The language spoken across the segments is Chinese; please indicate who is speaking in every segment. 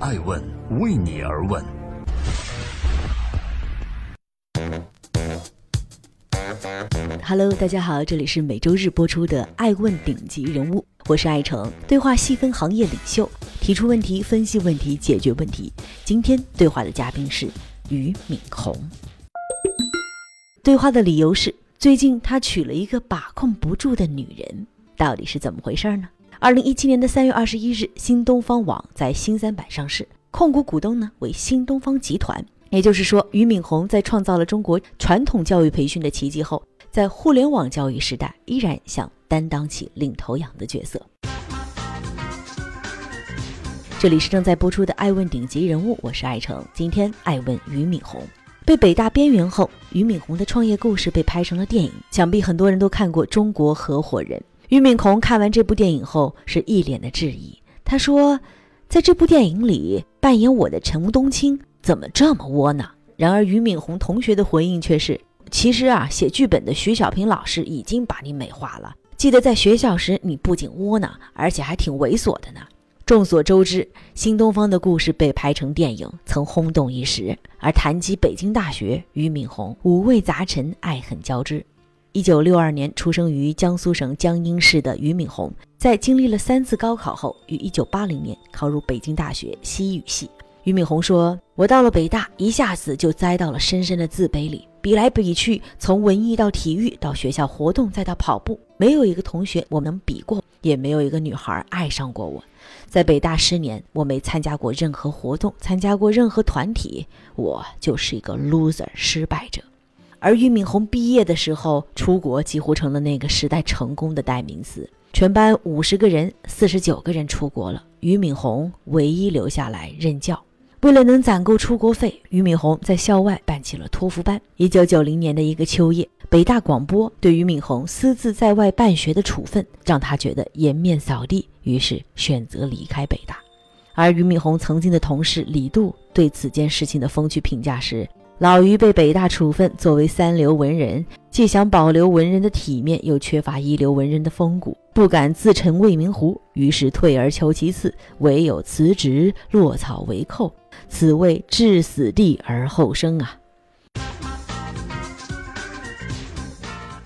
Speaker 1: 爱问为你而问。
Speaker 2: Hello，大家好，这里是每周日播出的《爱问顶级人物》，我是爱成。对话细分行业领袖，提出问题，分析问题，解决问题。今天对话的嘉宾是俞敏洪。对话的理由是，最近他娶了一个把控不住的女人，到底是怎么回事呢？二零一七年的三月二十一日，新东方网在新三板上市，控股股东呢为新东方集团。也就是说，俞敏洪在创造了中国传统教育培训的奇迹后，在互联网教育时代，依然想担当起领头羊的角色。这里是正在播出的《爱问顶级人物》，我是爱成。今天爱问俞敏洪，被北大边缘后，俞敏洪的创业故事被拍成了电影，想必很多人都看过《中国合伙人》。俞敏洪看完这部电影后，是一脸的质疑。他说：“在这部电影里扮演我的陈冬青。”怎么这么窝囊？然而俞敏洪同学的回应却是：其实啊，写剧本的徐小平老师已经把你美化了。记得在学校时，你不仅窝囊，而且还挺猥琐的呢。众所周知，新东方的故事被拍成电影，曾轰动一时。而谈及北京大学，俞敏洪五味杂陈，爱恨交织。一九六二年出生于江苏省江阴市的俞敏洪，在经历了三次高考后，于一九八零年考入北京大学西语系。俞敏洪说：“我到了北大，一下子就栽到了深深的自卑里。比来比去，从文艺到体育，到学校活动，再到跑步，没有一个同学我能比过，也没有一个女孩爱上过我。在北大十年，我没参加过任何活动，参加过任何团体，我就是一个 loser 失败者。而俞敏洪毕业的时候，出国几乎成了那个时代成功的代名词。全班五十个人，四十九个人出国了，俞敏洪唯一留下来任教。”为了能攒够出国费，俞敏洪在校外办起了托福班。一九九零年的一个秋夜，北大广播对俞敏洪私自在外办学的处分，让他觉得颜面扫地，于是选择离开北大。而俞敏洪曾经的同事李杜对此件事情的风趣评价是：老俞被北大处分，作为三流文人，既想保留文人的体面，又缺乏一流文人的风骨，不敢自称未名湖，于是退而求其次，唯有辞职，落草为寇。此谓置死地而后生啊！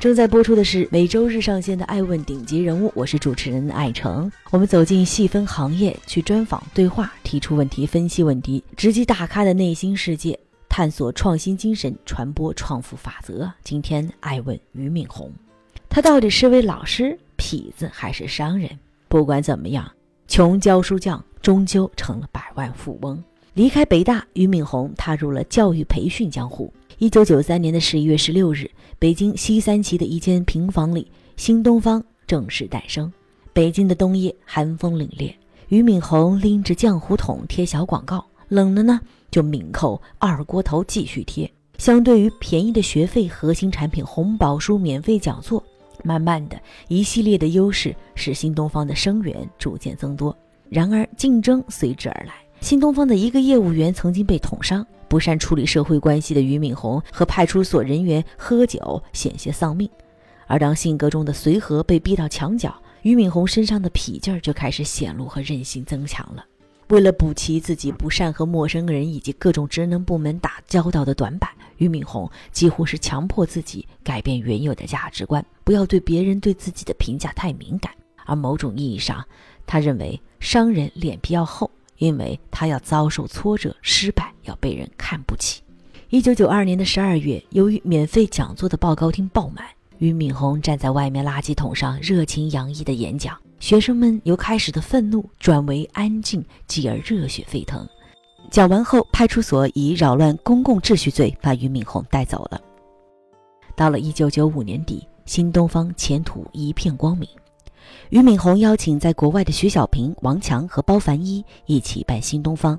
Speaker 2: 正在播出的是每周日上线的《爱问顶级人物》，我是主持人艾诚。我们走进细分行业，去专访、对话，提出问题、分析问题，直击大咖的内心世界，探索创新精神，传播创富法则。今天爱问俞敏洪，他到底是位老师、痞子还是商人？不管怎么样，穷教书匠终究成了百万富翁。离开北大，俞敏洪踏入了教育培训江湖。一九九三年的十一月十六日，北京西三旗的一间平房里，新东方正式诞生。北京的冬夜寒风凛冽，俞敏洪拎着浆糊桶贴小广告，冷了呢就抿口二锅头继续贴。相对于便宜的学费、核心产品、红宝书、免费讲座，慢慢的一系列的优势使新东方的生源逐渐增多。然而竞争随之而来。新东方的一个业务员曾经被捅伤，不善处理社会关系的俞敏洪和派出所人员喝酒，险些丧命。而当性格中的随和被逼到墙角，俞敏洪身上的痞劲儿就开始显露和韧性增强了。为了补齐自己不善和陌生人以及各种职能部门打交道的短板，俞敏洪几乎是强迫自己改变原有的价值观，不要对别人对自己的评价太敏感。而某种意义上，他认为商人脸皮要厚。因为他要遭受挫折、失败，要被人看不起。一九九二年的十二月，由于免费讲座的报告厅爆满，俞敏洪站在外面垃圾桶上热情洋溢的演讲，学生们由开始的愤怒转为安静，继而热血沸腾。讲完后，派出所以扰乱公共秩序罪把俞敏洪带走了。到了一九九五年底，新东方前途一片光明。俞敏洪邀请在国外的徐小平、王强和包凡一一起办新东方。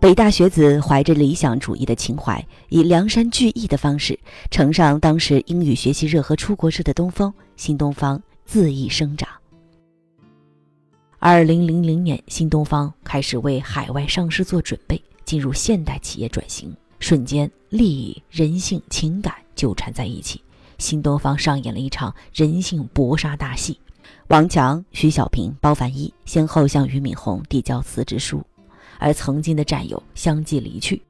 Speaker 2: 北大学子怀着理想主义的情怀，以梁山聚义的方式，乘上当时英语学习热和出国热的东风，新东方恣意生长。二零零零年，新东方开始为海外上市做准备，进入现代企业转型。瞬间，利益、人性、情感纠缠在一起，新东方上演了一场人性搏杀大戏。王强、徐小平、包凡一先后向俞敏洪递交辞职书。而曾经的战友相继离去。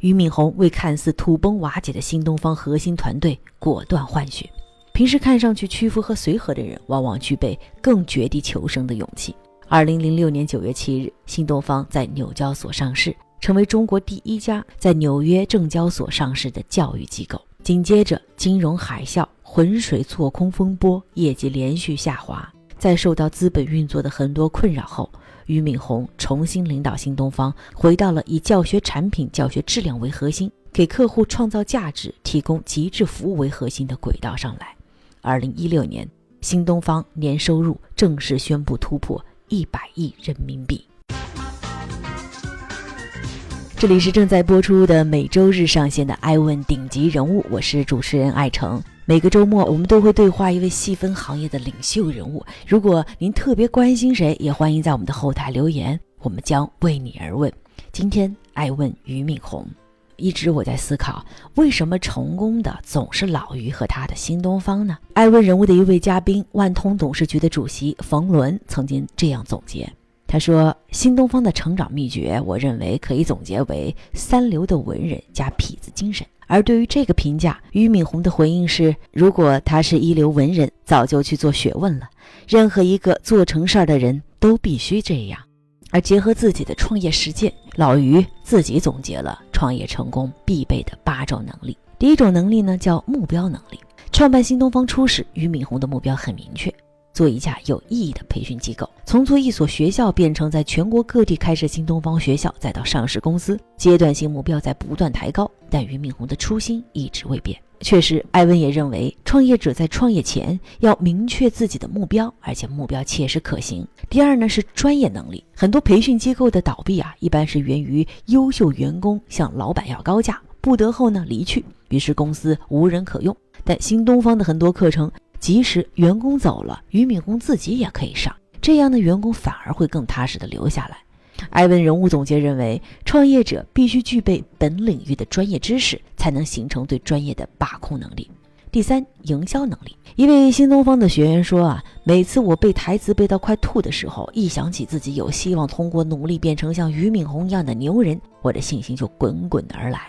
Speaker 2: 俞敏洪为看似土崩瓦解的新东方核心团队果断换血。平时看上去屈服和随和的人，往往具备更绝地求生的勇气。二零零六年九月七日，新东方在纽交所上市，成为中国第一家在纽约证交所上市的教育机构。紧接着，金融海啸、浑水错空风波，业绩连续下滑。在受到资本运作的很多困扰后，俞敏洪重新领导新东方，回到了以教学产品、教学质量为核心，给客户创造价值、提供极致服务为核心的轨道上来。二零一六年，新东方年收入正式宣布突破。一百亿人民币。这里是正在播出的每周日上线的《爱问顶级人物》，我是主持人艾诚。每个周末，我们都会对话一位细分行业的领袖人物。如果您特别关心谁，也欢迎在我们的后台留言，我们将为你而问。今天，爱问俞敏洪。一直我在思考，为什么成功的总是老于和他的新东方呢？爱问人物的一位嘉宾，万通董事局的主席冯仑曾经这样总结，他说：“新东方的成长秘诀，我认为可以总结为三流的文人加痞子精神。”而对于这个评价，俞敏洪的回应是：“如果他是一流文人，早就去做学问了。任何一个做成事儿的人都必须这样。”而结合自己的创业实践，老于自己总结了创业成功必备的八种能力。第一种能力呢，叫目标能力。创办新东方初始，俞敏洪的目标很明确，做一家有意义的培训机构。从做一所学校变成在全国各地开设新东方学校，再到上市公司，阶段性目标在不断抬高，但俞敏洪的初心一直未变。确实，艾文也认为，创业者在创业前要明确自己的目标，而且目标切实可行。第二呢是专业能力，很多培训机构的倒闭啊，一般是源于优秀员工向老板要高价，不得后呢离去，于是公司无人可用。但新东方的很多课程，即使员工走了，俞敏洪自己也可以上，这样的员工反而会更踏实的留下来。艾文人物总结认为，创业者必须具备本领域的专业知识，才能形成对专业的把控能力。第三，营销能力。一位新东方的学员说：“啊，每次我背台词背到快吐的时候，一想起自己有希望通过努力变成像俞敏洪一样的牛人，我的信心就滚滚而来。”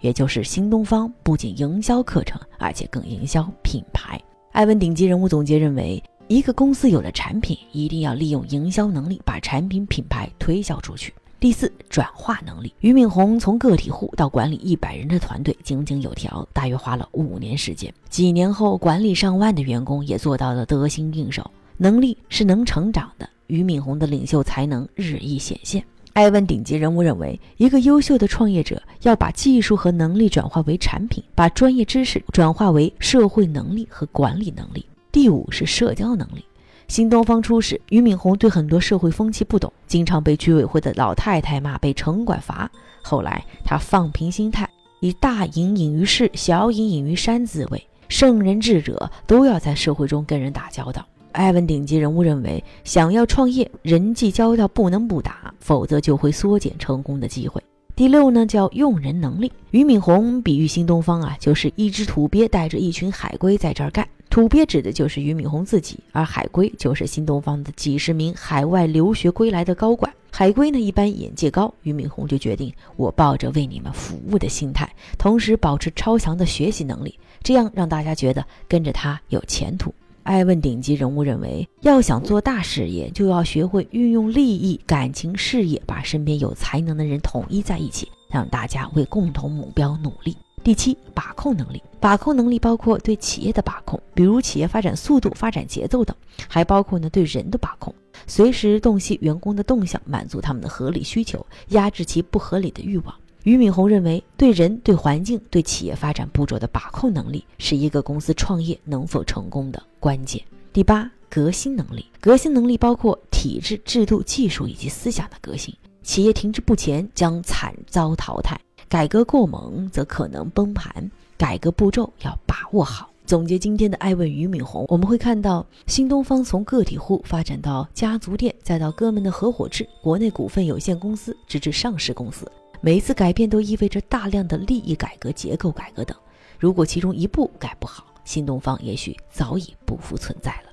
Speaker 2: 也就是新东方不仅营销课程，而且更营销品牌。艾文顶级人物总结认为。一个公司有了产品，一定要利用营销能力把产品品牌推销出去。第四，转化能力。俞敏洪从个体户到管理一百人的团队，井井有条，大约花了五年时间。几年后，管理上万的员工也做到了得心应手。能力是能成长的，俞敏洪的领袖才能日益显现。艾问顶级人物认为，一个优秀的创业者要把技术和能力转化为产品，把专业知识转化为社会能力和管理能力。第五是社交能力。新东方初始，俞敏洪对很多社会风气不懂，经常被居委会的老太太骂，被城管罚。后来他放平心态，以大隐隐于市，小隐隐于山自卫。圣人智者都要在社会中跟人打交道。艾文顶级人物认为，想要创业，人际交道不能不打，否则就会缩减成功的机会。第六呢，叫用人能力。俞敏洪比喻新东方啊，就是一只土鳖带着一群海龟在这儿干。土鳖指的就是俞敏洪自己，而海归就是新东方的几十名海外留学归来的高管。海归呢，一般眼界高，俞敏洪就决定，我抱着为你们服务的心态，同时保持超强的学习能力，这样让大家觉得跟着他有前途。艾问顶级人物认为，要想做大事业，就要学会运用利益、感情、事业，把身边有才能的人统一在一起，让大家为共同目标努力。第七，把控能力。把控能力包括对企业的把控，比如企业发展速度、发展节奏等；还包括呢对人的把控，随时洞悉员工的动向，满足他们的合理需求，压制其不合理的欲望。俞敏洪认为，对人、对环境、对企业发展步骤的把控能力，是一个公司创业能否成功的关键。第八，革新能力。革新能力包括体制、制度、技术以及思想的革新。企业停滞不前将惨遭淘汰，改革过猛则可能崩盘。改革步骤要把握好。总结今天的爱问俞敏洪，我们会看到新东方从个体户发展到家族店，再到哥们的合伙制、国内股份有限公司，直至上市公司。每一次改变都意味着大量的利益改革、结构改革等。如果其中一步改不好，新东方也许早已不复存在了。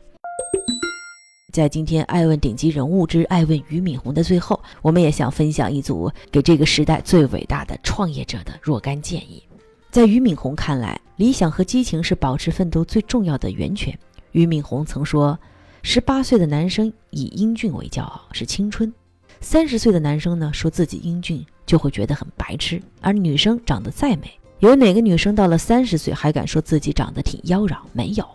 Speaker 2: 在今天爱问顶级人物之爱问俞敏洪的最后，我们也想分享一组给这个时代最伟大的创业者的若干建议。在俞敏洪看来，理想和激情是保持奋斗最重要的源泉。俞敏洪曾说：“十八岁的男生以英俊为骄傲，是青春；三十岁的男生呢，说自己英俊就会觉得很白痴。而女生长得再美，有哪个女生到了三十岁还敢说自己长得挺妖娆？没有。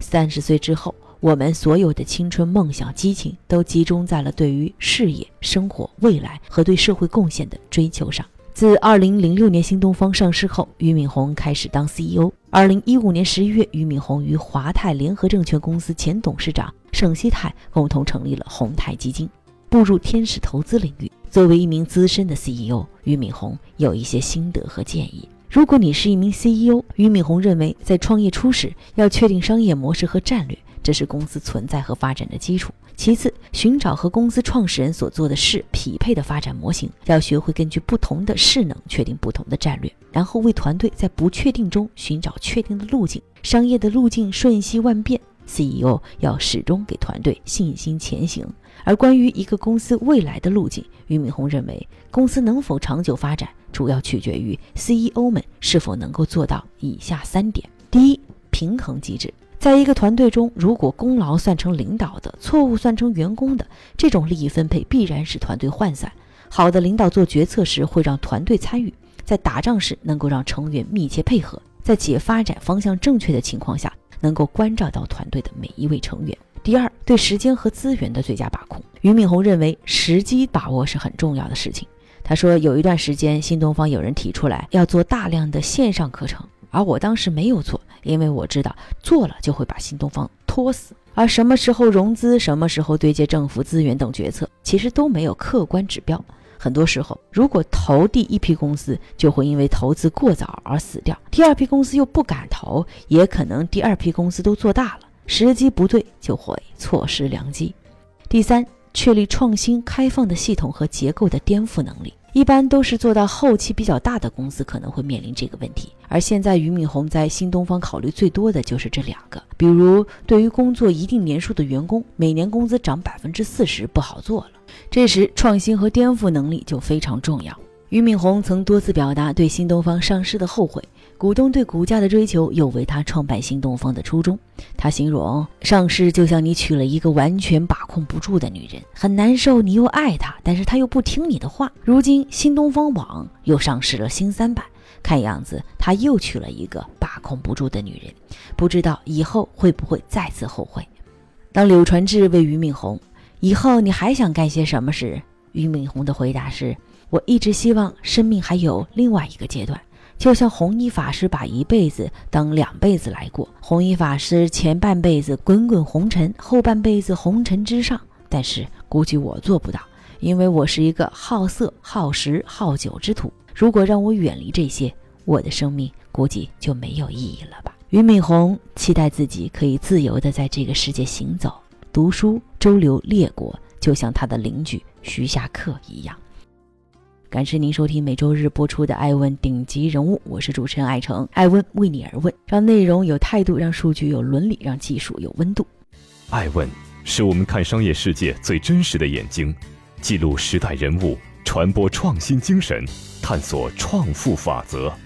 Speaker 2: 三十岁之后。”我们所有的青春梦想、激情都集中在了对于事业、生活、未来和对社会贡献的追求上。自2006年新东方上市后，俞敏洪开始当 CEO。2015年11月，俞敏洪与华泰联合证券公司前董事长盛希泰共同成立了宏泰基金，步入天使投资领域。作为一名资深的 CEO，俞敏洪有一些心得和建议。如果你是一名 CEO，俞敏洪认为，在创业初始要确定商业模式和战略。这是公司存在和发展的基础。其次，寻找和公司创始人所做的事匹配的发展模型，要学会根据不同的势能确定不同的战略，然后为团队在不确定中寻找确定的路径。商业的路径瞬息万变，CEO 要始终给团队信心前行。而关于一个公司未来的路径，俞敏洪认为，公司能否长久发展，主要取决于 CEO 们是否能够做到以下三点：第一，平衡机制。在一个团队中，如果功劳算成领导的，错误算成员工的，这种利益分配必然使团队涣散。好的领导做决策时会让团队参与，在打仗时能够让成员密切配合，在企业发展方向正确的情况下，能够关照到团队的每一位成员。第二，对时间和资源的最佳把控。俞敏洪认为，时机把握是很重要的事情。他说，有一段时间，新东方有人提出来要做大量的线上课程，而我当时没有做。因为我知道做了就会把新东方拖死，而什么时候融资、什么时候对接政府资源等决策，其实都没有客观指标。很多时候，如果投第一批公司，就会因为投资过早而死掉；第二批公司又不敢投，也可能第二批公司都做大了，时机不对就会错失良机。第三，确立创新开放的系统和结构的颠覆能力。一般都是做到后期比较大的公司可能会面临这个问题，而现在俞敏洪在新东方考虑最多的就是这两个，比如对于工作一定年数的员工，每年工资涨百分之四十不好做了，这时创新和颠覆能力就非常重要。俞敏洪曾多次表达对新东方上市的后悔。股东对股价的追求有违他创办新东方的初衷。他形容上市就像你娶了一个完全把控不住的女人，很难受，你又爱她，但是她又不听你的话。如今新东方网又上市了新三板，看样子他又娶了一个把控不住的女人，不知道以后会不会再次后悔。当柳传志问俞敏洪：“以后你还想干些什么时？”俞敏洪的回答是：“我一直希望生命还有另外一个阶段。”就像弘一法师把一辈子当两辈子来过，弘一法师前半辈子滚滚红尘，后半辈子红尘之上。但是估计我做不到，因为我是一个好色、好食、好酒之徒。如果让我远离这些，我的生命估计就没有意义了吧。俞敏洪期待自己可以自由地在这个世界行走、读书、周游列国，就像他的邻居徐霞客一样。感谢您收听每周日播出的《艾问顶级人物》，我是主持人艾诚。艾问为你而问，让内容有态度，让数据有伦理，让技术有温度。
Speaker 1: 艾问是我们看商业世界最真实的眼睛，记录时代人物，传播创新精神，探索创富法则。